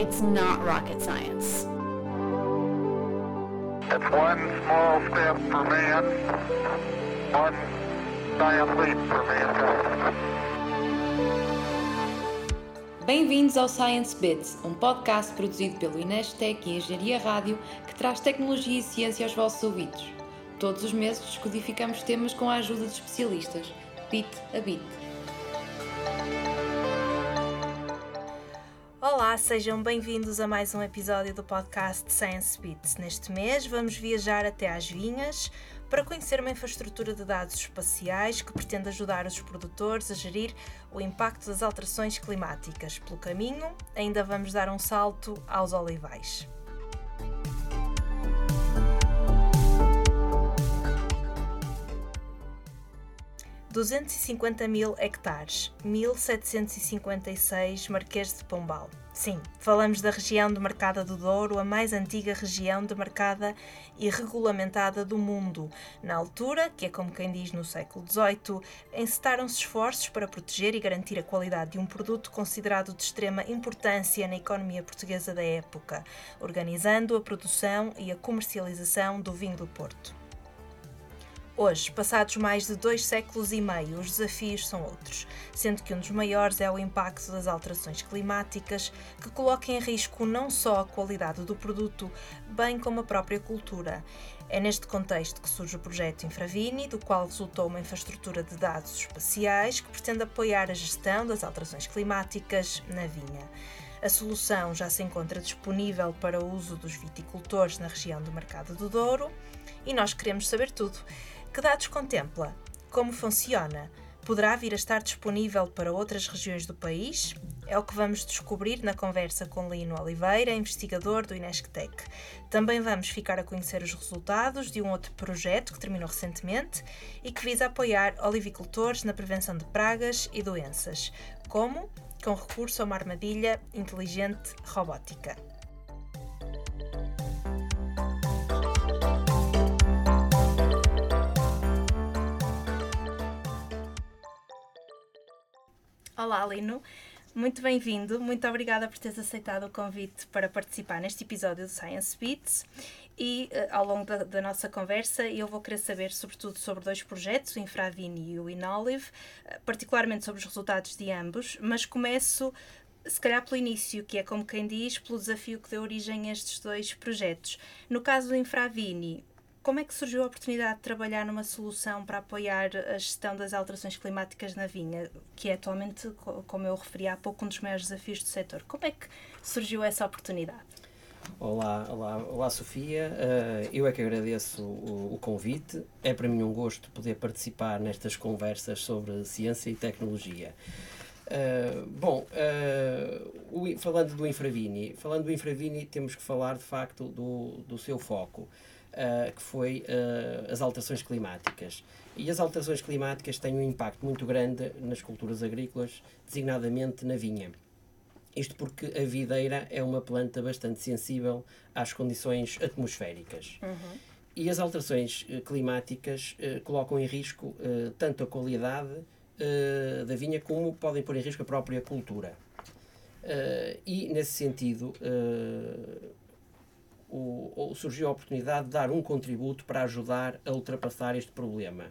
It's not rocket science. It's one small step for man, one giant leap for mankind. Bem-vindos ao Science Bits, um podcast produzido pelo Inestec e Engenharia Rádio que traz tecnologia e ciência aos vossos ouvidos. Todos os meses descodificamos temas com a ajuda de especialistas, bit a bit. Sejam bem-vindos a mais um episódio do podcast Science Bits. Neste mês vamos viajar até às vinhas para conhecer uma infraestrutura de dados espaciais que pretende ajudar os produtores a gerir o impacto das alterações climáticas. Pelo caminho, ainda vamos dar um salto aos olivais. 250 mil hectares, 1756 Marquês de Pombal. Sim, falamos da região de Marcada do Douro, a mais antiga região demarcada e regulamentada do mundo. Na altura, que é como quem diz no século XVIII, encetaram-se esforços para proteger e garantir a qualidade de um produto considerado de extrema importância na economia portuguesa da época, organizando a produção e a comercialização do vinho do Porto. Hoje, passados mais de dois séculos e meio, os desafios são outros, sendo que um dos maiores é o impacto das alterações climáticas, que colocam em risco não só a qualidade do produto, bem como a própria cultura. É neste contexto que surge o projeto Infravini, do qual resultou uma infraestrutura de dados espaciais que pretende apoiar a gestão das alterações climáticas na vinha. A solução já se encontra disponível para o uso dos viticultores na região do Mercado do Douro e nós queremos saber tudo. Que dados contempla? Como funciona? Poderá vir a estar disponível para outras regiões do país? É o que vamos descobrir na conversa com Lino Oliveira, investigador do Inesctec. Também vamos ficar a conhecer os resultados de um outro projeto que terminou recentemente e que visa apoiar olivicultores na prevenção de pragas e doenças. Como? Com recurso a uma armadilha inteligente robótica. Olá, Lino. Muito bem-vindo, muito obrigada por teres aceitado o convite para participar neste episódio do Science Beats e uh, ao longo da, da, nossa conversa eu vou querer saber sobretudo sobre dois projetos, o Infravini e o Inolive, uh, particularmente sobre os resultados de ambos, mas começo se calhar pelo início, que é como quem diz, pelo desafio que deu origem a estes dois projetos. No caso do Infravini, como é que surgiu a oportunidade de trabalhar numa solução para apoiar a gestão das alterações climáticas na vinha, que é atualmente, como eu referi há pouco, um dos maiores desafios do setor? Como é que surgiu essa oportunidade? Olá, olá, olá Sofia. Uh, eu é que agradeço o, o, convite. É para mim um gosto poder participar nestas conversas sobre ciência e tecnologia. Uh, bom, uh, o, falando do Infravini, falando do Infravini, temos que falar de facto do, do seu foco uh, que foi uh, as alterações climáticas. E as alterações climáticas têm um impacto muito grande nas culturas agrícolas, designadamente na vinha. Isto porque a videira é uma planta bastante sensível às condições atmosféricas. Uhum. E as alterações uh, climáticas colocam em risco tanto a qualidade da vinha como podem pôr em risco a própria cultura. Uh, e, nesse sentido, uh, o, surgiu a oportunidade de dar um contributo para ajudar a ultrapassar este problema.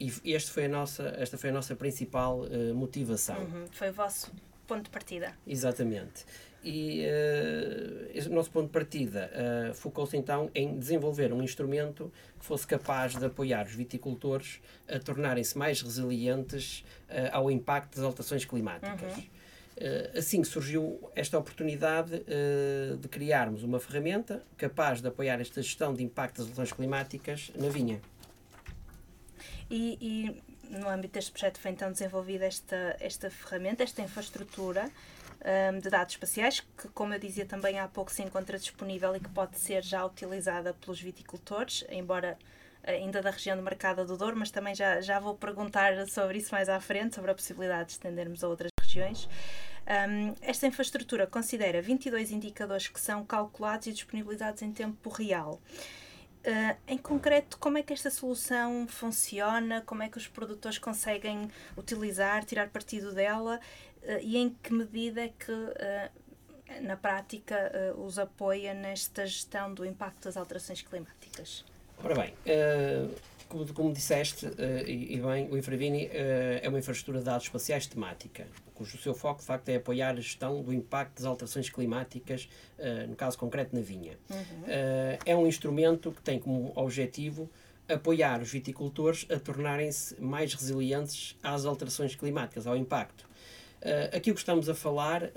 E este foi a nossa, esta foi a nossa principal uh, motivação. Uhum, foi o vosso ponto de partida. Exatamente. E uh, o nosso ponto de partida uh, focou-se então em desenvolver um instrumento que fosse capaz de apoiar os viticultores a tornarem-se mais resilientes uh, ao impacto das alterações climáticas. Uhum. Uh, assim surgiu esta oportunidade uh, de criarmos uma ferramenta capaz de apoiar esta gestão de impacto das alterações climáticas na vinha. E, e, no âmbito deste projeto foi então desenvolvida esta, esta ferramenta, esta infraestrutura um, ehm, de dados espaciais, que, como eu dizia também há pouco, se encontra disponível e que pode ser já utilizada pelos viticultores, embora ainda da região de Mercado do Douro, mas também já, já vou perguntar sobre isso mais à frente, sobre a possibilidade de estendermos a outras regiões. Um, esta infraestrutura considera 22 indicadores que são calculados e disponibilizados em tempo real. Uh, em concreto, como é que esta solução funciona? Como é que os produtores conseguem utilizar, tirar partido dela? Uh, e em que medida é que uh, na prática, os apoia nesta gestão do impacto das alterações climáticas? Ora bem, como, como, disseste, uh, e, e, bem, o Infravini é uma infraestrutura de dados espaciais temática, cujo seu foco, de facto, é apoiar a gestão do impacto das alterações climáticas, no caso concreto na vinha. Uhum. é um instrumento que tem como objetivo apoiar os viticultores a tornarem-se mais resilientes às alterações climáticas, ao impacto. Uh, aqui o que estamos a falar uh,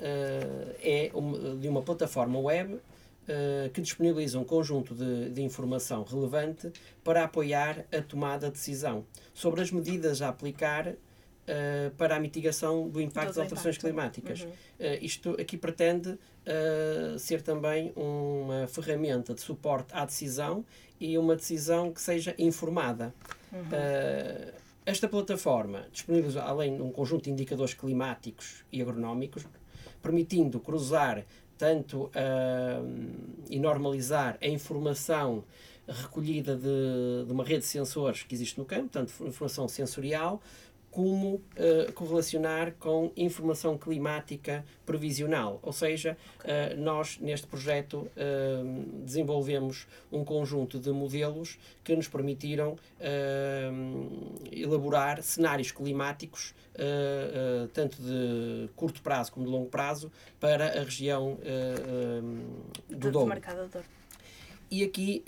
é de uma plataforma web uh, que disponibiliza um conjunto de, de, informação relevante para apoiar a tomada de decisão sobre as medidas a aplicar para a mitigação do impacto das alterações impacto. climáticas. Uhum. isto aqui pretende ser também uma ferramenta de suporte à decisão e uma decisão que seja informada. Uhum. Esta plataforma disponibiliza, além de um conjunto de indicadores climáticos e agronómicos, permitindo cruzar tanto e normalizar a informação recolhida de, de, uma rede de sensores que existe no campo, tanto informação sensorial, como uh, correlacionar com informação climática previsional. Ou seja, uh, nós neste projeto uh, desenvolvemos um conjunto de modelos que nos permitiram elaborar cenários climáticos, tanto de curto prazo como de longo prazo, para a região do Douro. E aqui,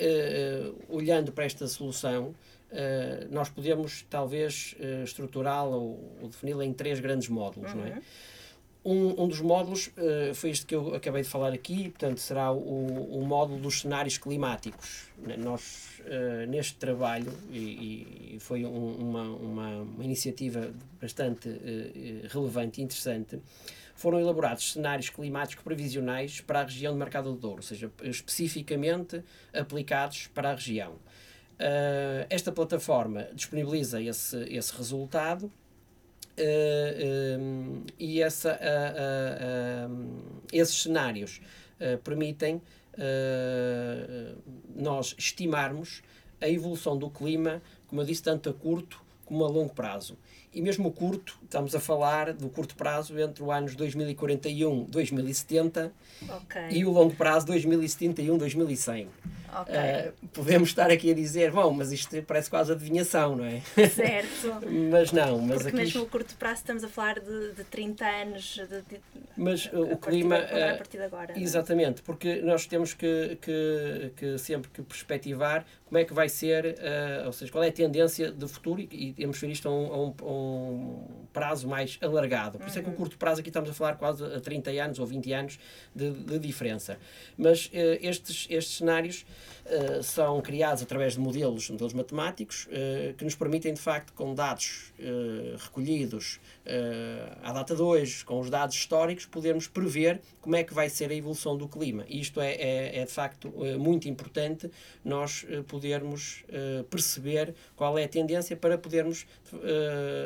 olhando para esta solução, Uh, nós podemos talvez uh, estruturá-la ou, ou defini-la em três grandes módulos, uhum. não é? Uhum. Um, um dos módulos uh, foi este que eu acabei de falar aqui, portanto, será o, o módulo dos cenários climáticos. Nós, neste trabalho, e, e foi um, uma, uma, uma, iniciativa bastante relevante e interessante, foram elaborados cenários climáticos previsionais para a região de Mercado do Douro, ou seja, especificamente aplicados para a região. Uh, esta plataforma disponibiliza esse, esse resultado uh, um, e essa, uh, esses cenários permitem nós estimarmos a evolução do clima, como eu disse, tanto a curto como a longo prazo. E mesmo o curto, estamos a falar do curto prazo entre os anos 2041 2070 okay. e o longo prazo 2071 2100. Okay. Uh, podemos estar aqui a dizer, bom, mas isto parece quase adivinhação, não é? Certo. mas não, mas Porque aqui... mesmo o curto prazo estamos a falar de, de 30 anos. De, de, mas uh, o clima. De, a partir de agora. É? Exatamente, porque nós temos que, que, que sempre que perspectivar como é que vai ser, uh, ou seja, qual é a tendência de futuro e, e temos que ver isto a um, a um, a um prazo mais alargado. Por isso é que o uhum. curto prazo aqui estamos a falar quase a 30 anos ou 20 anos de, de diferença. Mas uh, estes, estes cenários uh, são criados através de modelos, modelos matemáticos, uh, que nos permitem, de facto, com dados recolhidos à data de hoje, com os dados históricos, podermos prever como é que vai ser a evolução do clima. E isto é, é, é de facto muito importante nós podermos perceber qual é a tendência para podermos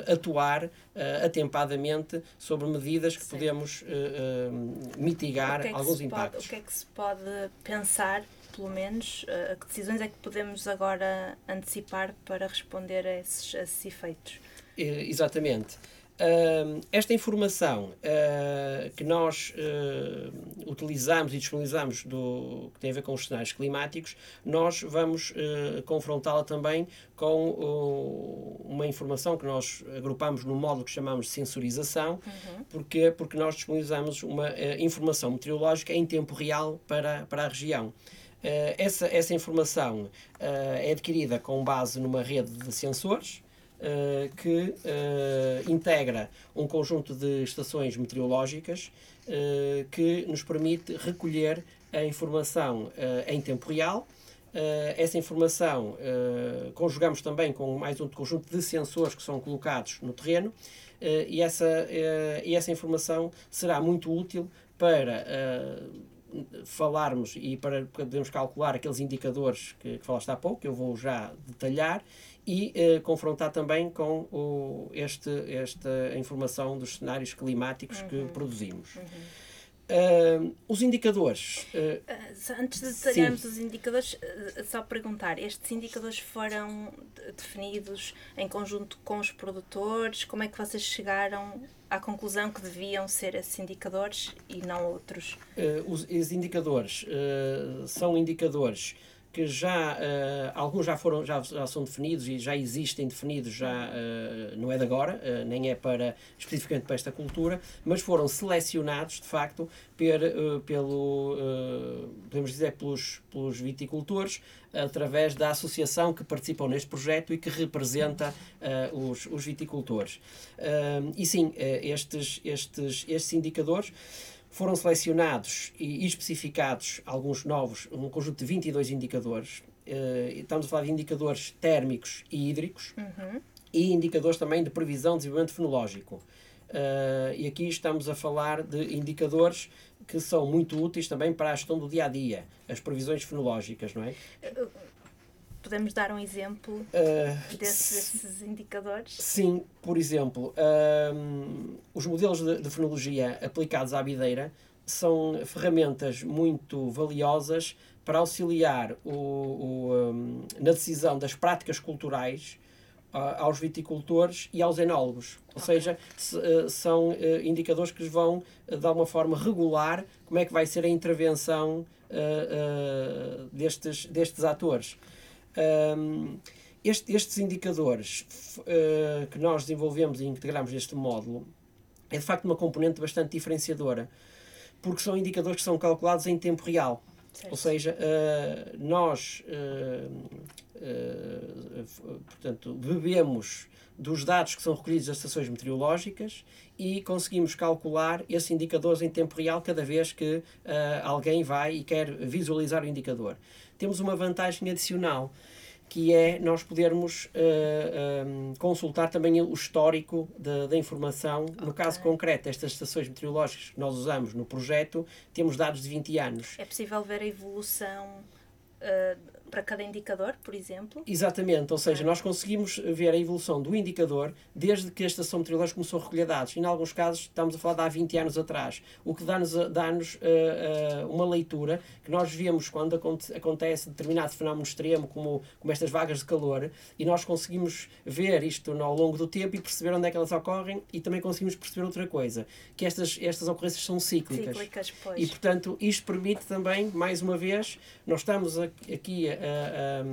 atuar uh, atempadamente sobre medidas que Sim. podemos uh, mitigar que é alguns impactos. Pode, o que é que se pode pensar, pelo menos, a que decisões é que podemos agora antecipar para responder a esses, a esses efeitos? exatamente. Uh, esta informação uh, que nós uh, utilizamos e disponibilizamos do, que tem a ver com os cenários climáticos, nós vamos confrontá-la também com uma informação que nós agrupamos no módulo que chamamos de sensorização, uhum. porque, porque nós disponibilizamos uma informação meteorológica em tempo real para, para a região. Essa, essa informação é adquirida com base numa rede de sensores, uh, que integra um conjunto de estações meteorológicas que nos permite recolher a informação em tempo real. essa informação conjugamos também com mais um conjunto de sensores que são colocados no terreno e, essa, e essa informação será muito útil para falarmos e para podermos calcular aqueles indicadores que, que falaste há pouco, que eu vou já detalhar, e eh, confrontar também com o, este, esta informação dos cenários climáticos uhum. que produzimos. Uhum. Uh, os indicadores. Uh, Antes de detalharmos os indicadores, uh, só perguntar: estes indicadores foram definidos em conjunto com os produtores? Como é que vocês chegaram à conclusão que deviam ser esses indicadores e não outros? Os, os, indicadores são indicadores que já uh, alguns já foram já, já são definidos e já existem definidos já uh, não é de agora uh, nem é para especificamente para esta cultura mas foram selecionados de facto per, pelo podemos dizer pelos pelos viticultores através da associação que participam neste projeto e que representa os, os viticultores. E sim estes estes estes indicadores foram selecionados e especificados alguns novos, um conjunto de 22 indicadores. Uh, estamos a falar de indicadores térmicos e hídricos uhum. e indicadores também de previsão de desenvolvimento fenológico. Uh, e aqui estamos a falar de indicadores que são muito úteis também para a gestão do dia a dia, as previsões fenológicas, não é? Podemos dar um exemplo uh, desses, desses, indicadores? Sim, por exemplo, uh, os modelos de, de fenologia aplicados à videira são ferramentas muito valiosas para auxiliar o, o um, na decisão das práticas culturais uh, aos viticultores e aos enólogos. Ou okay. seja, se, uh, são uh, indicadores que vão, de alguma forma, regular como é que vai ser a intervenção destes, destes atores. Um, este, estes indicadores uh, que nós desenvolvemos e integramos neste módulo é de facto uma componente bastante diferenciadora, porque são indicadores que são calculados em tempo real. Certo. Ou seja, uh, nós uh, portanto, bebemos dos dados que são recolhidos das estações meteorológicas e conseguimos calcular esses indicadores em tempo real cada vez que alguém vai e quer visualizar o indicador temos uma vantagem adicional que é nós podermos uh, eh, um, ehm, consultar também o histórico da informação. Okay. No caso concreto, estas estações meteorológicas que nós usamos no projeto, temos dados de 20 anos. É possível ver a evolução uh, para cada indicador, por exemplo? Exatamente, ou seja, nós conseguimos ver a evolução do indicador desde que a estação meteorológica começou a recolher dados. E, em alguns casos, estamos a falar de há 20 anos atrás, o que dá-nos dá uh, uh, uma leitura que nós vemos quando acontece determinado fenómeno extremo, como, como estas vagas de calor, e nós conseguimos ver isto ao longo do tempo e perceber onde é que elas ocorrem e também conseguimos perceber outra coisa, que estas, estas ocorrências são cíclicas. Cíclicas, pois. E, portanto, isto permite também, mais uma vez, nós estamos aqui a, a,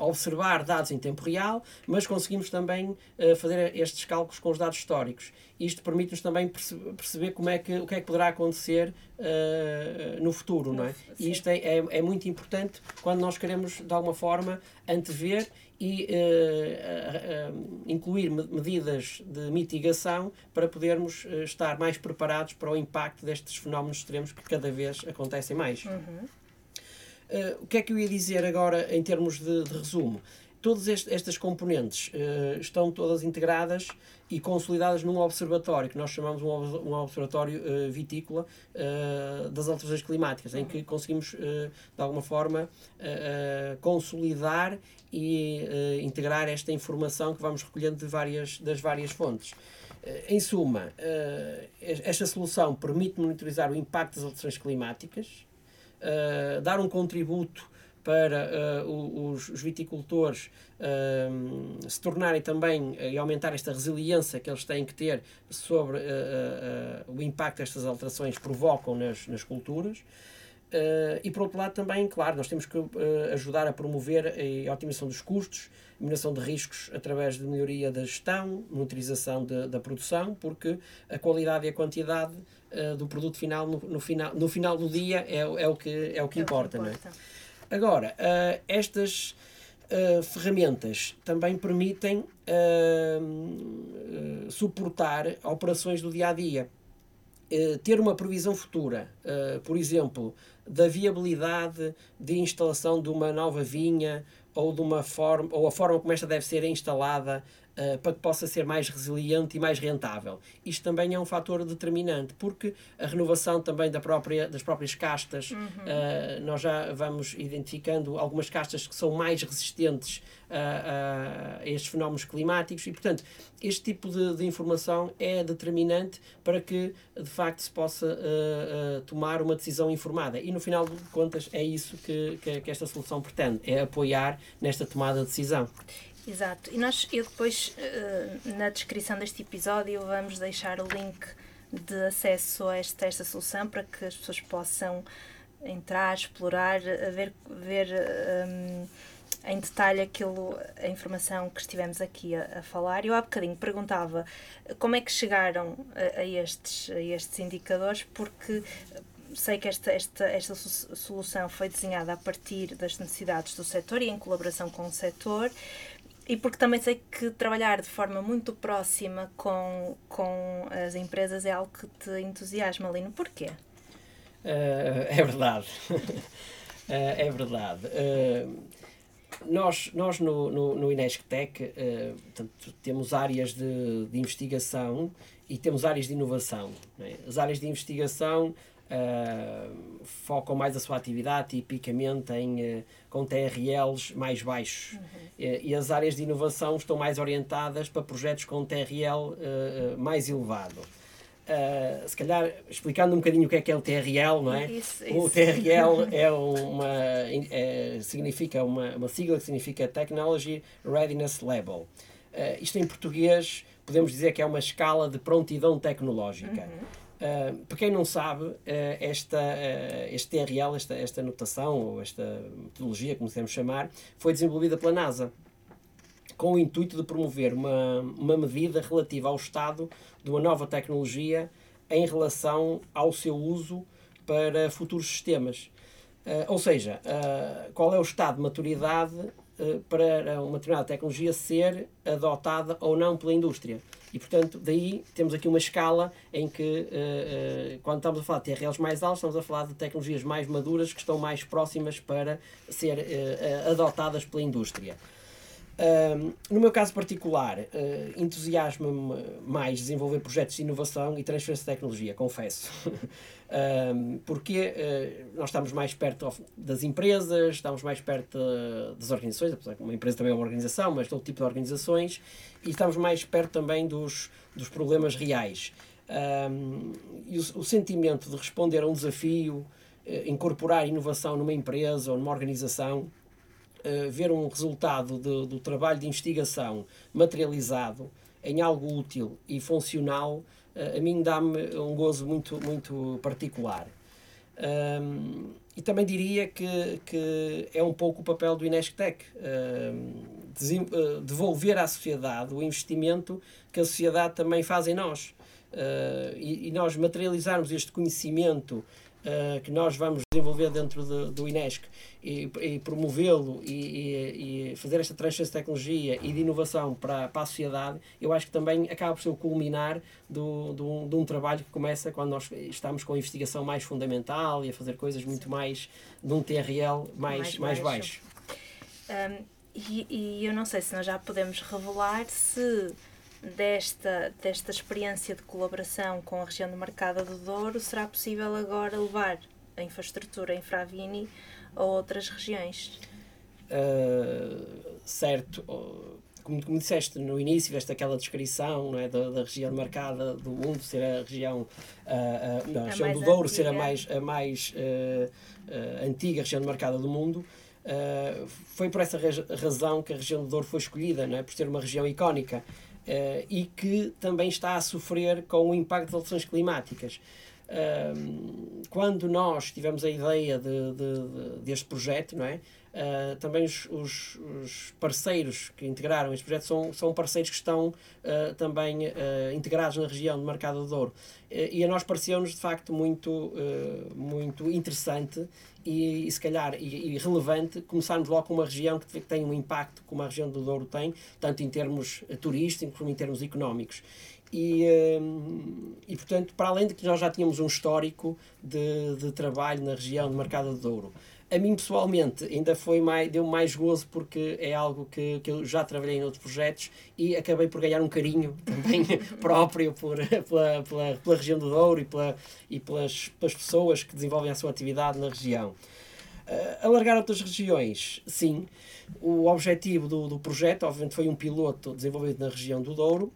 observar dados em tempo real, mas conseguimos também fazer estes cálculos com os dados históricos. Isto permite-nos também perceber como é que, o que é que poderá acontecer uh, no futuro, não é? E isto é, é, é, muito importante quando nós queremos, de alguma forma, antever e uh, uh, incluir medidas de mitigação para podermos estar mais preparados para o impacto destes fenómenos extremos que cada vez acontecem mais. Uhum. Uh, o que é que eu ia dizer agora em termos de, de resumo? Todas estas componentes uh, estão todas integradas e consolidadas num observatório, que nós chamamos um, um observatório uh, vitícola das alterações climáticas, em que conseguimos, de alguma forma, consolidar e integrar esta informação que vamos recolhendo de várias, das várias fontes. Em suma, esta solução permite monitorizar o impacto das alterações climáticas, uh, dar um contributo para uh, os, os, viticultores uh, se tornarem também uh, e aumentar esta resiliência que eles têm que ter sobre o impacto que estas alterações provocam nas, nas culturas. E por outro lado também, claro, nós temos que ajudar a promover a otimização dos custos, eliminação de riscos através de melhoria da gestão, monitorização de, da produção, porque a qualidade e a quantidade uh, do produto final no, no, final no final do dia é, é, o, que, é o que é importa. Que importa. Não é? Agora, uh, estas uh, ferramentas também permitem suportar operações do dia a dia. ter uma previsão futura, por exemplo, da viabilidade de instalação de uma nova vinha ou de uma forma ou a forma como esta deve ser instalada uh, para que possa ser mais resiliente e mais rentável. Isto também é um fator determinante, porque a renovação também da própria, das próprias castas, uhum. uh, nós já vamos identificando algumas castas que são mais resistentes a, a, estes fenómenos climáticos e, portanto, este tipo de, de, informação é determinante para que, de facto, se possa uh, uh, tomar uma decisão informada. E, no final de contas, é isso que, que, que esta solução pretende, é apoiar nesta tomada de decisão. Exato. E nós, eu depois, uh, na descrição deste episódio, vamos deixar o link de acesso a esta, esta solução para que as pessoas possam entrar, explorar, ver, ver um, em detalhe aquilo, a informação que estivemos aqui a, a, falar. Eu há bocadinho perguntava como é que chegaram a, a, estes, a estes indicadores, porque sei que esta, esta, esta solução foi desenhada a partir das necessidades do setor e em colaboração com o setor. E porque também sei que trabalhar de forma muito próxima com, com as empresas é algo que te entusiasma, Lino. Porquê? Uh, é verdade. uh, é verdade. Uh, nós, nós no, no, no INESCTEC temos áreas de, de investigação e temos áreas de inovação. É? As áreas de investigação uh, focam mais a sua atividade tipicamente em, uh, com TRLs mais baixos. Uhum. e as áreas de inovação estão mais orientadas para projetos com TRL mais elevado. Uh, se calhar explicando um bocadinho o que é que é o TRL, não é? Isso, isso. O TRL é uma, é, significa uma, uma sigla que significa Technology Readiness Level. Uh, isto em português podemos dizer que é uma escala de prontidão tecnológica. Uhum. Uh, para quem não sabe, esta, este TRL, esta, esta notação, ou esta metodologia, como devemos chamar, foi desenvolvida pela NASA com o intuito de promover uma, uma medida relativa ao estado de uma nova tecnologia em relação ao seu uso para futuros sistemas. Uh, ou seja, uh, qual é o estado de maturidade uh, para uma determinada tecnologia ser adotada ou não pela indústria. E, portanto, daí temos aqui uma escala em que, quando estamos a falar de TRLs mais altos, estamos a falar de tecnologias mais maduras que estão mais próximas para ser adotadas pela indústria no meu caso particular, uh, entusiasma-me mais desenvolver projetos de inovação e transferência de tecnologia, confesso. porque uh, nós estamos mais perto das empresas, estamos mais perto uh, das organizações, apesar que uma empresa também é uma organização, mas todo tipo de organizações, e estamos mais perto também dos, dos problemas reais. e o, o, sentimento de responder a um desafio, incorporar inovação numa empresa ou numa organização, uh, ver um resultado de, do trabalho de investigação materializado em algo útil e funcional, uh, a mim dá-me um gozo muito, muito particular. Um, e também diria que, que é um pouco o papel do Inesctec, um, devolver à sociedade o investimento que a sociedade também faz em nós. Uh, e, e, nós materializarmos este conhecimento uh, que nós vamos desenvolver dentro de, do INESC e, e promovê-lo e, e, fazer esta transferência de tecnologia e de inovação para, para a sociedade, eu acho que também acaba por ser o culminar do, do, de um trabalho que começa quando nós estamos com a investigação mais fundamental e a fazer coisas muito mais de um TRL mais, mais, mais baixo. Um, e, e eu não sei se nós já podemos revelar se desta, desta experiência de colaboração com a região demarcada do Douro, será possível agora levar a infraestrutura Infravini a outras regiões? Uh, certo. Como, como disseste no início, tiveste aquela descrição não é, da, da região demarcada do mundo ser a região, uh, uh, não, a região do Douro antiga. ser a mais, a mais antiga região demarcada do mundo. Uh, foi por essa razão que a região do Douro foi escolhida, não é? por ser uma região icónica. Uh, e que também está a sofrer com o impacto das alterações climáticas. Quando nós tivemos a ideia de, de, de, deste projeto, não é? Uh, também os, os, os, parceiros que integraram este projeto são, são parceiros que estão uh, também uh, integrados na região de Mercado do Douro. e a nós pareceu-nos de facto muito, muito interessante e, e se calhar e, e, relevante começarmos logo com uma região que tem um impacto como a região do Douro tem, tanto em termos turísticos como em termos económicos. E, e portanto, para além de que nós já tínhamos um histórico de, de trabalho na região de Mercado do Douro, A mim pessoalmente ainda foi mais, deu mais gozo porque é algo que, que eu já trabalhei em outros projetos e acabei por ganhar um carinho também próprio por, pela, pela, pela região do Douro e, pela, e pelas, pelas pessoas que desenvolvem a sua atividade na região. Uh, alargar outras regiões, sim. O objetivo do, do projeto, obviamente, foi um piloto desenvolvido na região do Douro,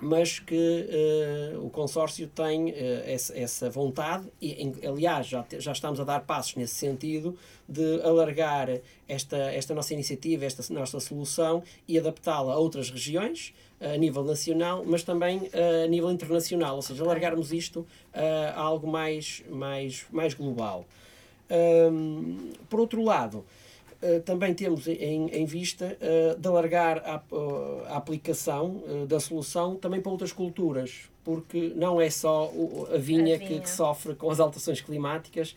mas que uh, o consórcio tem uh, essa, essa, vontade e, em, aliás, já, já estamos a dar passos nesse sentido de alargar esta, esta nossa iniciativa, esta nossa solução e adaptá-la a outras regiões a nível nacional, mas também a nível internacional, ou seja, alargarmos isto a algo mais, mais, mais global. Um, por outro lado, também temos em, em vista uh, de alargar a, uh, a aplicação da solução também para outras culturas, porque não é só a vinha, a vinha. Que, que, sofre com as alterações climáticas,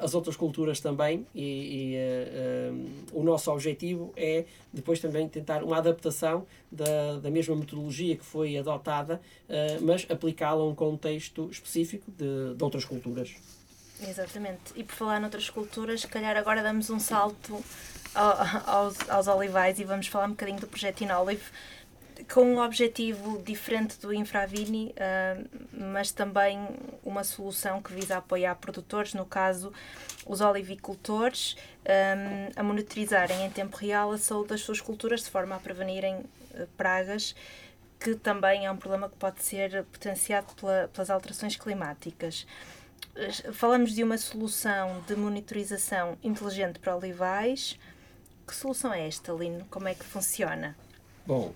as outras culturas também, e, e o nosso objetivo é depois também tentar uma adaptação da, da mesma metodologia que foi adotada, mas aplicá-la a um contexto específico de, de outras culturas. Exatamente. E por falar noutras culturas, se calhar agora damos um salto aos, aos olivais e vamos falar um bocadinho do projeto Inolive com um objetivo diferente do Infravini, uh, mas também uma solução que visa apoiar produtores, no caso os olivicultores, um, a monitorizarem em tempo real a saúde das suas culturas de forma a prevenirem uh, pragas, que também é um problema que pode ser potenciado pela, pelas alterações climáticas falamos de uma solução de monitorização inteligente para olivais. Que solução é esta, Lino? Como é que funciona? Bom,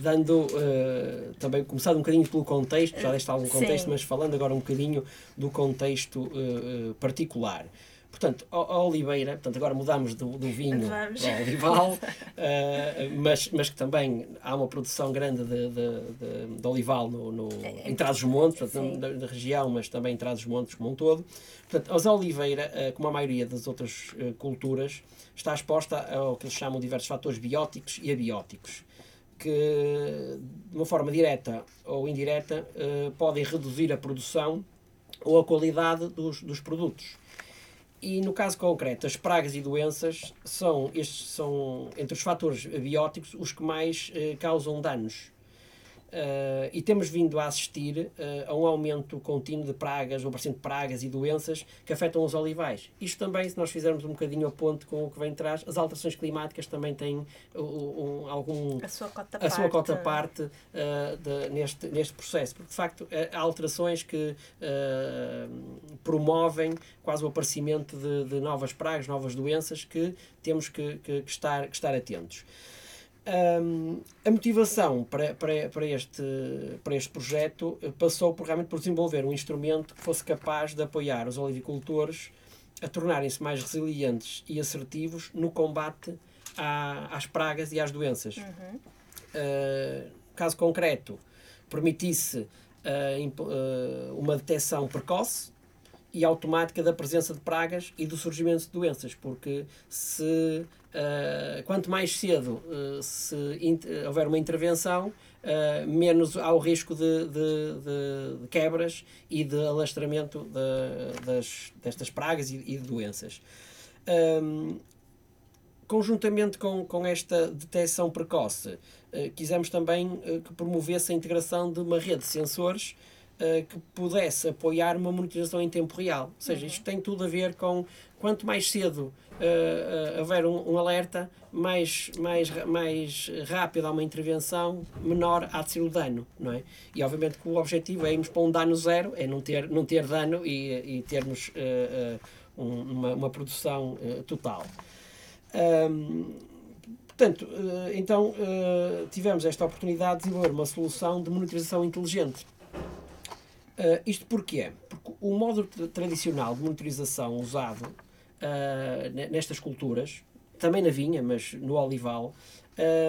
dando uh, também, começando um bocadinho pelo contexto, já deste algum contexto, Sim. mas falando agora um bocadinho do contexto uh, particular. Portanto, a, Oliveira, portanto, agora mudamos do, do vinho Vamos. ao olival, uh, mas, mas que também há uma produção grande de, de, de, de olival no, no, é, é em Trás-os-Montes, portanto, da, região, mas também em Trás-os-Montes como um todo. Portanto, a Oliveira, uh, como a maioria das outras uh, culturas, está exposta ao que eles chamam de diversos fatores bióticos e abióticos que, de uma forma direta ou indireta, podem reduzir a produção ou a qualidade dos, dos produtos. E no caso concreto, as pragas e doenças são, estes são, entre os fatores bióticos, os que mais eh, causam danos Uh, e temos vindo a assistir uh, a um aumento contínuo de pragas, ou de pragas e doenças que afetam os olivais. Isto também, se nós fizermos um bocadinho a ponte com o que vem atrás, as alterações climáticas também têm um, um, algum, a sua cota a parte, sua cota parte uh, de, neste, neste processo. Porque, de facto, há alterações que promovem quase o aparecimento de, de, novas pragas, novas doenças que temos que, que, que estar, que estar atentos. Um, a motivação para, para, para, este, para este projeto passou por, realmente por desenvolver um instrumento que fosse capaz de apoiar os olivicultores a tornarem-se mais resilientes e assertivos no combate à, às pragas e às doenças. Uhum. Uh, caso concreto, permitisse uh, uh, uma detecção precoce e automática da presença de pragas e do surgimento de doenças, porque se uh, quanto mais cedo uh, se houver uma intervenção, uh, menos há o risco de, de, de, quebras e de alastramento de, das, destas pragas e, e de doenças. Um, conjuntamente com, com esta detecção precoce, quisemos também que promovesse a integração de uma rede de sensores uh, que pudesse apoiar uma monitorização em tempo real. Ou seja, isto tem tudo a ver com quanto mais cedo uh, uh, houver um, um, alerta, mais, mais, mais rápido há uma intervenção, menor há de ser o dano, não é? E obviamente que o objetivo é irmos para um dano zero, é não ter, não ter dano e, e termos um, uma, uma produção total. Um, portanto, então tivemos esta oportunidade de desenvolver uma solução de monitorização inteligente Uh, isto porquê? Porque o modo tradicional de monitorização usado uh, nestas culturas, também na vinha, mas no olival,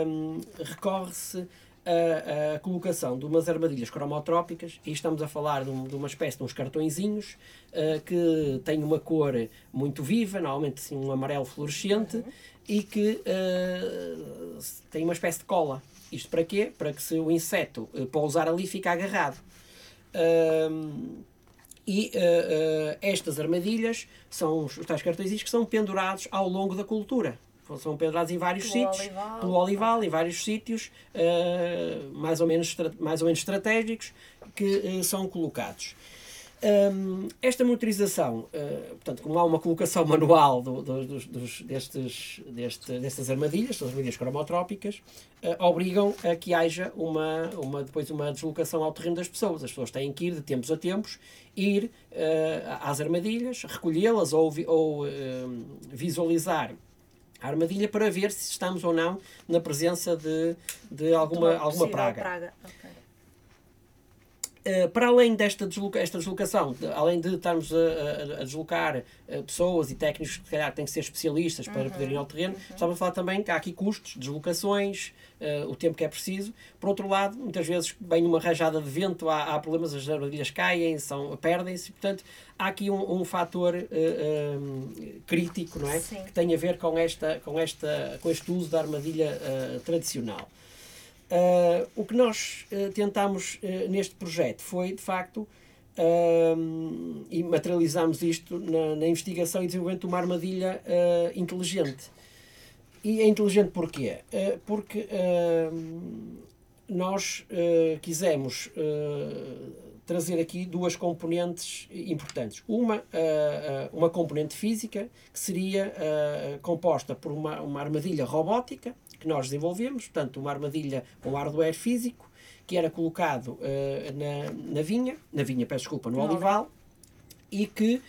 um, recorre-se a, a, colocação de umas armadilhas cromotrópicas, e estamos a falar de, um, de uma espécie de uns cartõezinhos uh, que têm uma cor muito viva, normalmente assim, um amarelo fluorescente, uhum. e que uh, tem uma espécie de cola. Isto para quê? Para que se o inseto uh, pousar ali fique agarrado. Um, E uh, uh, estas armadilhas são os, os tais cartõezinhos que são pendurados ao longo da cultura. São pendurados em vários Pelo sítios, olival. pelo olival, em vários sítios, uh, mais, ou menos, mais ou menos estratégicos, que são colocados. Um, esta monitorização, uh, portanto, como há uma colocação manual do- do- dos, dos- destes, deste- destas armadilhas, são armadilhas cromotrópicas, uh, obrigam a que haja uma, uma, depois uma deslocação ao terreno das pessoas. As pessoas têm que ir de tempos a tempos, ir uh, às armadilhas, recolhê-las ou, ou visualizar a armadilha para ver se estamos ou não na presença de, de alguma, alguma possível praga. Uh, para além desta desloca esta deslocação, de- além de estarmos a, a- a deslocar uh, pessoas e técnicos que se calhar têm que ser especialistas para poderem ir ao terreno, estamos a falar também que há aqui custos, deslocações, uh, o tempo que é preciso. Por outro lado, muitas vezes bem uma rajada de vento, há, há problemas, as armadilhas caem, são, perdem-se, e, portanto há aqui um, um fator uh, um, crítico não é? Sim. que tem a ver com, esta, com, esta, com este uso da armadilha uh, tradicional. Uh, o que nós uh, tentámos uh, neste projeto foi, de facto, e materializámos isto na, na investigação e desenvolvimento de uma armadilha inteligente. E é inteligente porquê? Porque nós quisemos trazer aqui duas componentes importantes. Uma, uma componente física, que seria composta por uma, uma armadilha robótica, que nós desenvolvemos, portanto, uma armadilha com hardware físico, que era colocado uh, na, na vinha, na vinha, peço desculpa, no No olival, e que, uh,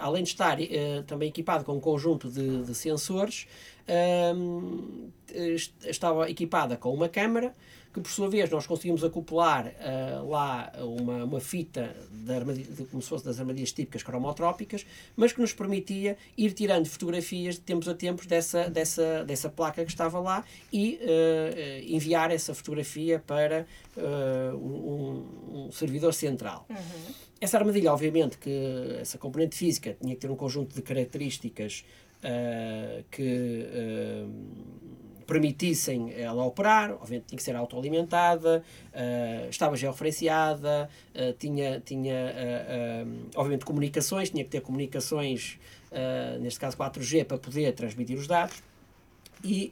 além de estar uh, também equipado com um conjunto de, de sensores, est- estava equipada com uma câmara que por sua vez nós conseguimos acoplar uh, lá uma, uma fita de armadilha, como se fosse das armadilhas típicas cromotrópicas, mas que nos permitia ir tirando fotografias de tempos a tempos dessa, dessa, dessa placa que estava lá e uh, enviar essa fotografia para uh, um, um servidor central. Essa armadilha, obviamente, que essa componente física tinha que ter um conjunto de características que permitissem ela operar, obviamente tinha que ser autoalimentada, uh, estava georreferenciada, uh, tinha, tinha uh, obviamente comunicações, tinha que ter comunicações, neste caso 4G, para poder transmitir os dados e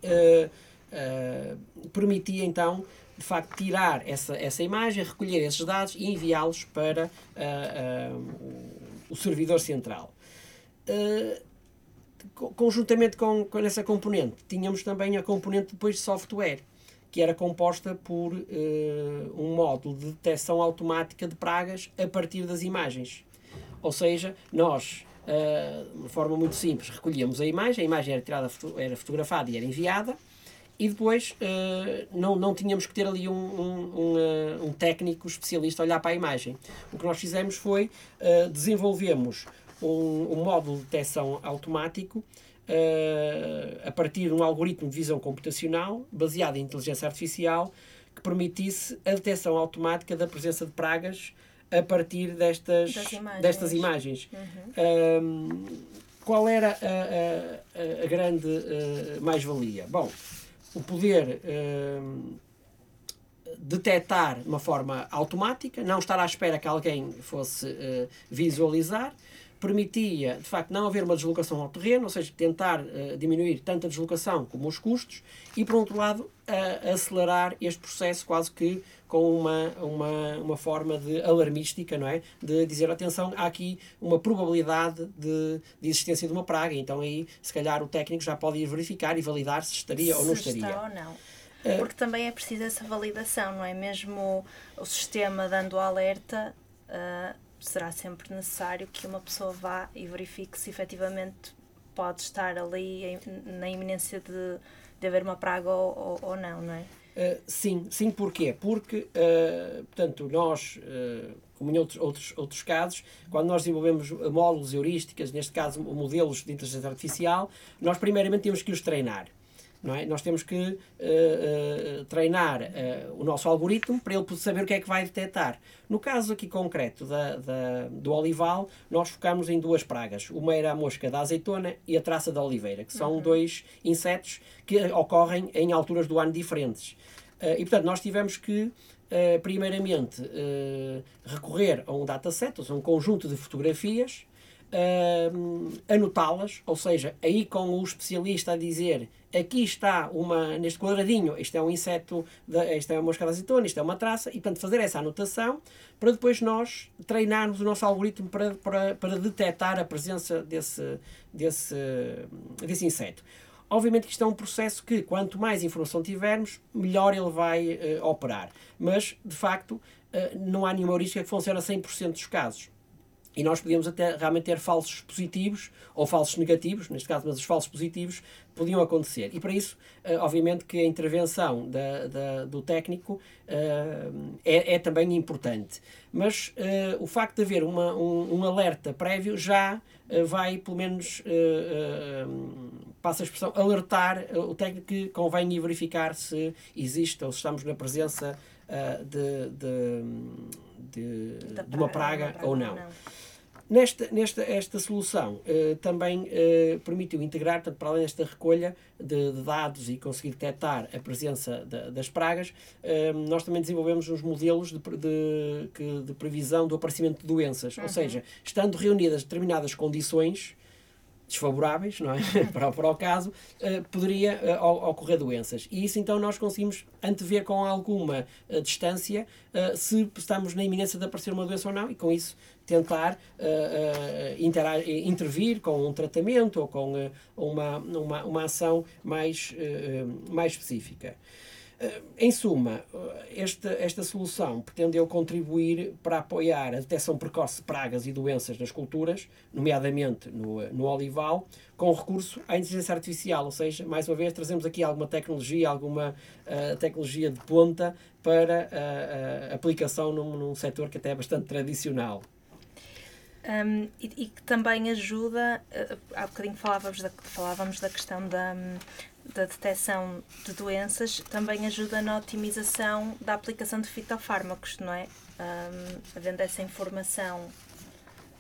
permitia então de facto tirar essa, essa imagem, recolher esses dados e enviá-los para o, servidor central. Uh, conjuntamente com, com essa componente, tínhamos também a componente depois de software, que era composta por uh, um módulo de detecção automática de pragas a partir das imagens. Ou seja, nós, uh, de forma muito simples, recolhíamos a imagem, a imagem era, tirada, era fotografada e era enviada, e depois uh, não, não tínhamos que ter ali um, um, um, um técnico especialista a olhar para a imagem. O que nós fizemos foi uh, desenvolvemos um, um módulo de detecção automático uh, a partir de um algoritmo de visão computacional baseado em inteligência artificial que permitisse a detecção automática da presença de pragas a partir destas, imagens. destas imagens. Um, qual era a, a- a, grande uh, mais-valia? Bom, o poder detectar de uma forma automática, não estar à espera que alguém fosse uh, visualizar, permitia, de facto, não haver uma deslocação ao terreno, ou seja, tentar uh, diminuir tanto a deslocação como os custos, e, por outro lado, a- acelerar este processo quase que com uma, uma, uma forma de alarmística, não é? De dizer, atenção, há aqui uma probabilidade de, de existência de uma praga, então aí, se calhar, o técnico já pode ir verificar e validar se estaria ou não se estaria. está ou não. Porque também é preciso essa validação, não é? Mesmo o sistema dando alerta, ah, será sempre necessário que uma pessoa vá e verifique se efetivamente pode estar ali em- na iminência de, de haver uma praga ou, ou, ou não, não é? Uh, sim, sim, porquê? Porque, uh, portanto, nós, uh, como em outros, outros, outros casos, quando nós desenvolvemos módulos heurísticas, neste caso modelos de inteligência artificial, nós primeiramente temos que os treinar. Não é? Nós temos que uh, uh, treinar uh, o nosso algoritmo para ele saber o que é que vai detectar. No caso aqui concreto da, da- do olival, nós focamos em duas pragas. Uma era a mosca da azeitona e a traça da oliveira, que são dois insetos que ocorrem em alturas do ano diferentes. E, portanto, nós tivemos que, primeiramente, recorrer a um dataset, ou seja, um conjunto de fotografias, anotá-las, ou seja, aí com o especialista a dizer aqui está uma, neste quadradinho, isto é um inseto, isto é uma mosca de azeitona, isto é uma traça, e portanto fazer essa anotação para depois nós treinarmos o nosso algoritmo para, para, para detectar a presença desse, desse, desse inseto. Obviamente que isto é um processo que, quanto mais informação tivermos, melhor ele vai uh, operar. Mas, de facto, uh, não há nenhuma heurística que funcione a 100% dos casos. E nós podíamos até realmente ter falsos positivos ou falsos negativos, neste caso, mas os falsos positivos podiam acontecer. E para isso, uh, obviamente, que a intervenção da, da do técnico uh, é, é, também importante. Mas uh, o facto de haver uma, um, um alerta prévio já vai, pelo menos, passa a expressão, alertar o técnico que convém verificar se existe ou se estamos na presença de, de, de, de uma praga, praga ou não. Não. Nesta, nesta esta solução uh, também uh, permitiu integrar, portanto, para além desta recolha de, de dados e conseguir detectar a presença das pragas, uh, nós também desenvolvemos uns modelos de, de, de previsão do aparecimento de doenças. Uhum. Ou seja, estando reunidas determinadas condições, desfavoráveis, não é? para, para o caso, uh, poderia uh, ocorrer doenças. E isso então nós conseguimos antever com alguma uh, distância se estamos na iminência de aparecer uma doença ou não, e com isso tentar intervir com um tratamento ou com uma, uma, uma ação mais, mais específica. Eh, em suma, eh, esta, esta solução pretendeu contribuir para apoiar a detecção precoce de pragas e doenças nas culturas, nomeadamente no, no olival, com recurso à inteligência artificial, ou seja, mais uma vez trazemos aqui alguma tecnologia, alguma uh, tecnologia de ponta para a, aplicação num, num setor que até é bastante tradicional. Um, e, e, que também ajuda, uh, há bocadinho falávamos da, falávamos da questão da, da detecção de doenças também ajuda na otimização da aplicação de fitofármacos, não é? Um, havendo essa informação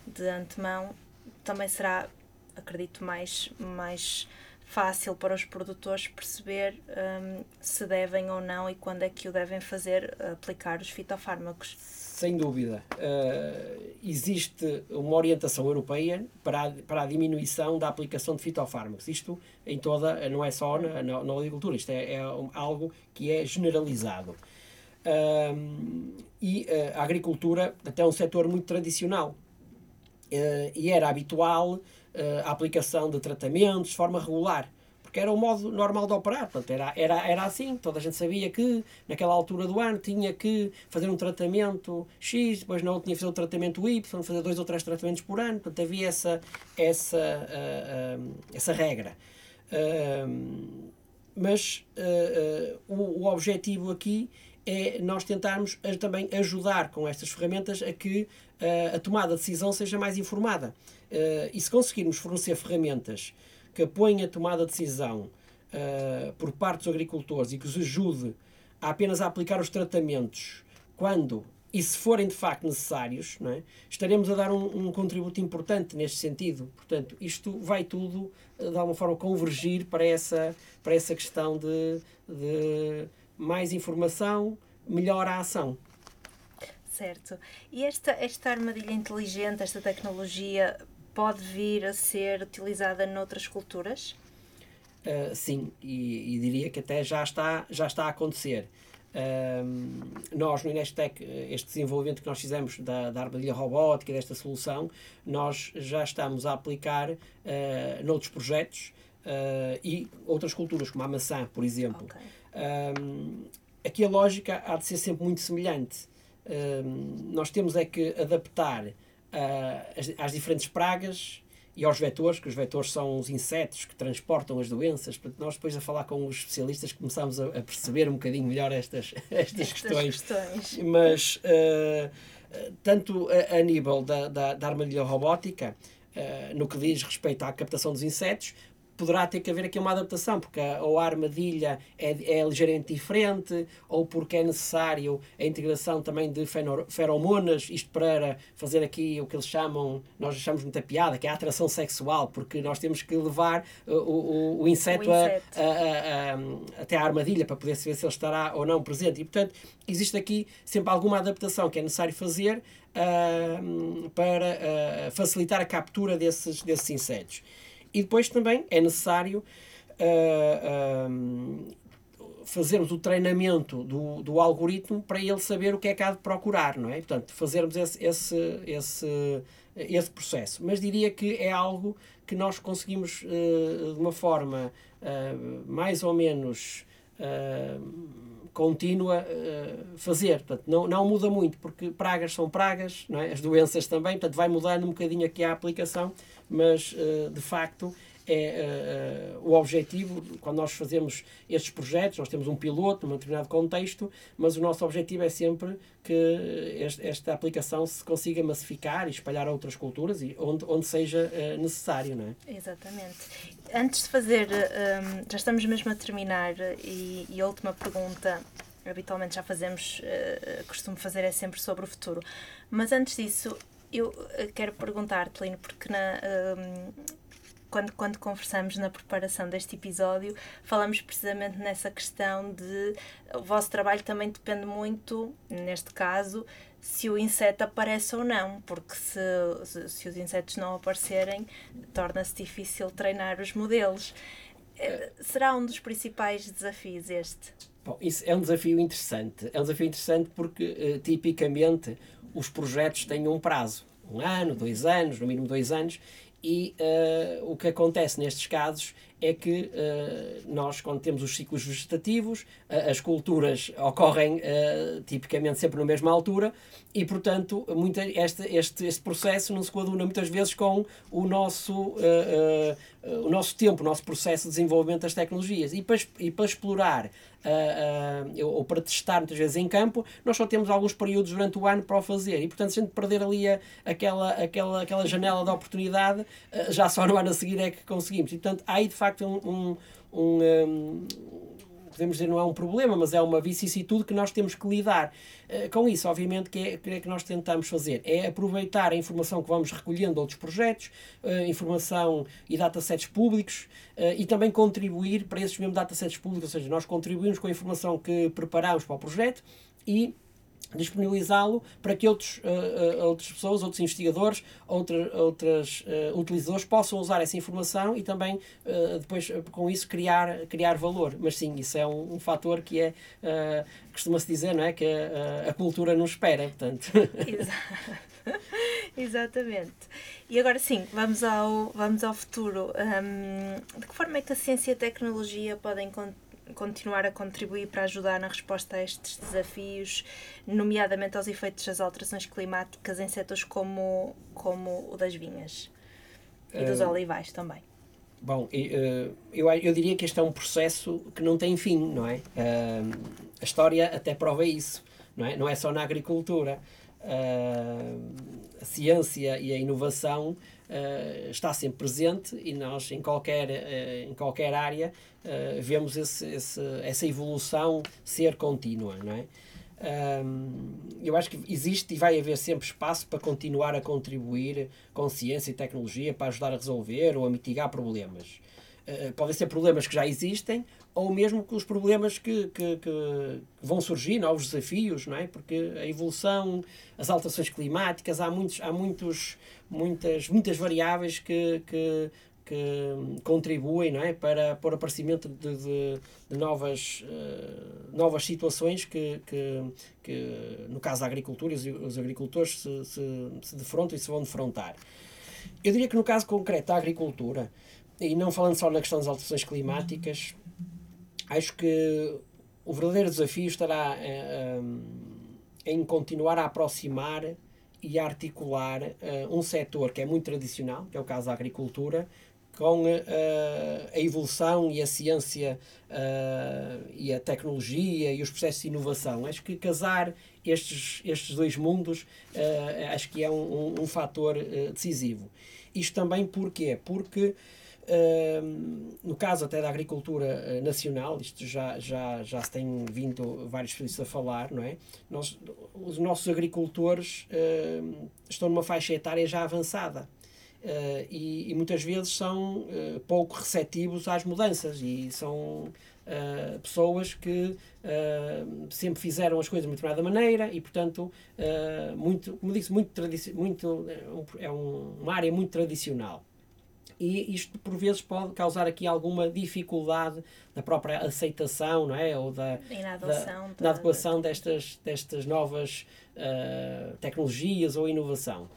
de antemão, também será, acredito, mais, mais fácil para os produtores perceber um, se devem ou não e quando é que o devem fazer aplicar os fitofármacos. Sem dúvida. Uh, existe uma orientação europeia para a, para a diminuição da aplicação de fitofármacos. Isto em toda, não é só na, na, na agricultura, isto é, é, algo que é generalizado. Uh, e uh, a agricultura até é um setor muito tradicional. e era habitual a aplicação de tratamentos de forma regular porque era o modo normal de operar. Portanto, era, era, era assim, toda a gente sabia que naquela altura do ano tinha que fazer um tratamento X, depois não tinha que fazer o tratamento Y, fazer dois ou três tratamentos por ano. Portanto, havia essa, essa, uh, uh, essa regra. Uh, mas o, o objetivo aqui é nós tentarmos também ajudar com estas ferramentas a que a tomada de decisão seja mais informada. E se conseguirmos fornecer ferramentas que apoiem a tomada de decisão uh, por parte dos agricultores e que os ajude a apenas a aplicar os tratamentos quando e se forem de facto necessários, é? estaremos a dar um, um, contributo importante neste sentido. Portanto, isto vai tudo, eh, de alguma forma, convergir para essa, para essa questão de, de mais informação, melhor a ação. Certo. E esta, esta armadilha inteligente, esta tecnologia, pode vir a ser utilizada noutras culturas? Uh, sim, e, e, diria que até já está, já está a acontecer. Nós no Inestec, este desenvolvimento que nós fizemos da, da armadilha robótica, desta solução, nós já estamos a aplicar uh, noutros projetos uh, e outras culturas, como a maçã, por exemplo. Okay. aqui a lógica há de ser sempre muito semelhante. nós temos é que adaptar uh, às diferentes pragas e aos vetores, que os vetores são os insetos que transportam as doenças. Portanto, nós depois a falar com os especialistas começámos a, a perceber um bocadinho melhor estas, estas, estas questões. questões. Mas uh, tanto a, a, nível da, da, da armadilha robótica, uh, no que diz respeito à captação dos insetos, poderá ter que haver aqui uma adaptação, porque a, ou a armadilha é, é ligeiramente diferente, ou porque é necessário a integração também de feromonas, isto para fazer aqui o que eles chamam, nós achamos muita piada, que é a atração sexual, porque nós temos que levar uh, o, o, o, inseto, o inseto. A, a, a, até à armadilha para poder saber se ele estará ou não presente. E, portanto, existe aqui sempre alguma adaptação que é necessário fazer uh, para uh, facilitar a captura desses, desses insetos. E depois também é necessário uh, fazermos o treinamento do, do algoritmo para ele saber o que é que há de procurar, não é? Portanto, fazermos esse, esse, esse, esse processo. Mas diria que é algo que nós conseguimos, uh, de uma forma uh, mais ou menos contínua fazer. Portanto, não, não muda muito, porque pragas são pragas, não é? as doenças também, portanto, vai mudando um bocadinho aqui a aplicação, mas de facto é uh, o objetivo, quando nós fazemos estes projetos, nós temos um piloto num determinado contexto, mas o nosso objetivo é sempre que esta aplicação se consiga massificar e espalhar a outras culturas e onde, onde seja necessário, não é? Exatamente. Antes de fazer, um, já estamos mesmo a terminar e, e a última pergunta habitualmente já fazemos, costumo fazer é sempre sobre o futuro. Mas antes disso, eu quero perguntar-te, Lino, porque na, um, quando, quando conversamos na preparação deste episódio, falamos precisamente nessa questão de o vosso trabalho também depende muito, neste caso, se o inseto aparece ou não, porque se, se, se os insetos não aparecerem, torna-se difícil treinar os modelos. Eh, será um dos principais desafios este? Bom, isso é um desafio interessante. É um desafio interessante porque, tipicamente, os projetos têm um prazo. Um ano, dois anos, no mínimo dois anos, e uh, o que acontece nestes casos é que uh, nós, quando temos os ciclos vegetativos, uh, as culturas ocorrem uh, tipicamente sempre na mesma altura e, portanto, muita, este, este, este processo não se coaduna muitas vezes com o nosso, o nosso tempo, o nosso processo de desenvolvimento das tecnologias. E para, e para explorar ou para testar muitas vezes em campo, nós só temos alguns períodos durante o ano para o fazer. E, portanto, se a gente perder ali a, aquela, aquela, aquela janela de oportunidade, já só no ano a seguir é que conseguimos. E, portanto, há aí, de facto, um, um, um, um podemos dizer, não é um problema, mas é uma vicissitude que nós temos que lidar. Uh, com isso, obviamente, que é, que é que nós tentamos fazer? É aproveitar a informação que vamos recolhendo de outros projetos, uh, informação e datasets públicos, uh, e também contribuir para esses mesmos datasets públicos, ou seja, nós contribuímos com a informação que preparamos para o projeto e disponibilizá-lo para que outros, uh, outras pessoas, outros investigadores, outra, outras uh, utilizadores possam usar essa informação e também depois com isso criar, criar valor. Mas sim, isso é um, um fator que é, costuma-se dizer, não é? Que a, a cultura nos espera, portanto. Exatamente. E agora sim, vamos ao, vamos ao futuro. Um, de que forma é que a ciência e a tecnologia podem continuar a contribuir para ajudar na resposta a estes desafios, nomeadamente aos efeitos das alterações climáticas em setores como, como o das vinhas e dos uh, olivais também. Bom, eu, eu diria que este é um processo que não tem fim, não é? Uh, a história até prova isso, não é? Não é só na agricultura. Uh, a ciência e a inovação uh, está sempre presente e nós, em qualquer, uh, em qualquer área, uh, vemos esse, esse, essa evolução ser contínua, não é? Um, eu acho que existe e vai haver sempre espaço para continuar a contribuir com ciência e tecnologia para ajudar a resolver ou a mitigar problemas. Uh, podem ser problemas que já existem ou mesmo com os problemas que, que, que, vão surgir, novos desafios, não é? Porque a evolução, as alterações climáticas, há, muitos, há muitos, muitas, muitas variáveis que, que, que contribuem não é? para, para o aparecimento de, de, de novas, uh, novas situações que, que, que, no caso da agricultura, os, os agricultores se, se, se defrontam e se vão defrontar. Eu diria que no caso concreto da agricultura, e não falando só na questão das alterações climáticas, acho que o verdadeiro desafio estará uh, em continuar a aproximar e a articular uh, um setor que é muito tradicional, que é o caso da agricultura, com a evolução e a ciência e a tecnologia e os processos de inovação. Acho que casar estes, estes dois mundos acho que é um, um, um fator decisivo. Isto também porquê? Porque no caso até da agricultura nacional, isto já, já, já se tem vindo vários especialistas a falar, não é? Nós, os nossos agricultores estão numa faixa etária já avançada. Uh, e, e, muitas vezes são uh, pouco receptivos às mudanças e são uh, pessoas que sempre fizeram as coisas de uma determinada maneira e, portanto, muito, como disse, muito, muito é um, uma área muito tradicional. E isto, por vezes, pode causar aqui alguma dificuldade na própria aceitação, não é? Ou da, na adoção, da, da adequação destas, destas novas tecnologias ou inovação.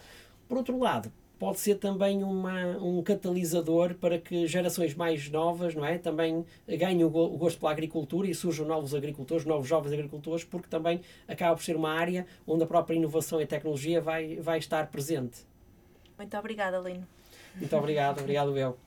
Por outro lado, pode ser também uma, um catalisador para que gerações mais novas não é, também ganhem o, gosto pela agricultura e surjam novos agricultores, novos jovens agricultores, porque também acaba por ser uma área onde a própria inovação e tecnologia vai, vai estar presente. Muito obrigada, Lino. Muito obrigado, obrigado eu.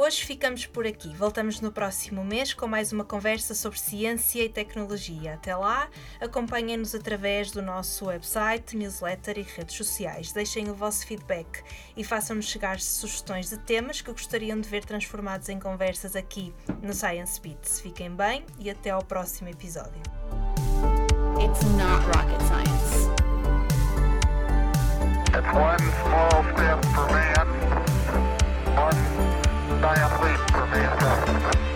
Hoje ficamos por aqui. Voltamos no próximo mês com mais uma conversa sobre ciência e tecnologia. Até lá, acompanhem-nos através do nosso website, newsletter e redes sociais. Deixem o vosso feedback e façam-nos chegar sugestões de temas que gostariam de ver transformados em conversas aqui no Science Beats. Fiquem bem e até ao próximo episódio. It's not rocket science. It's one small step for man, one giant leap for mankind.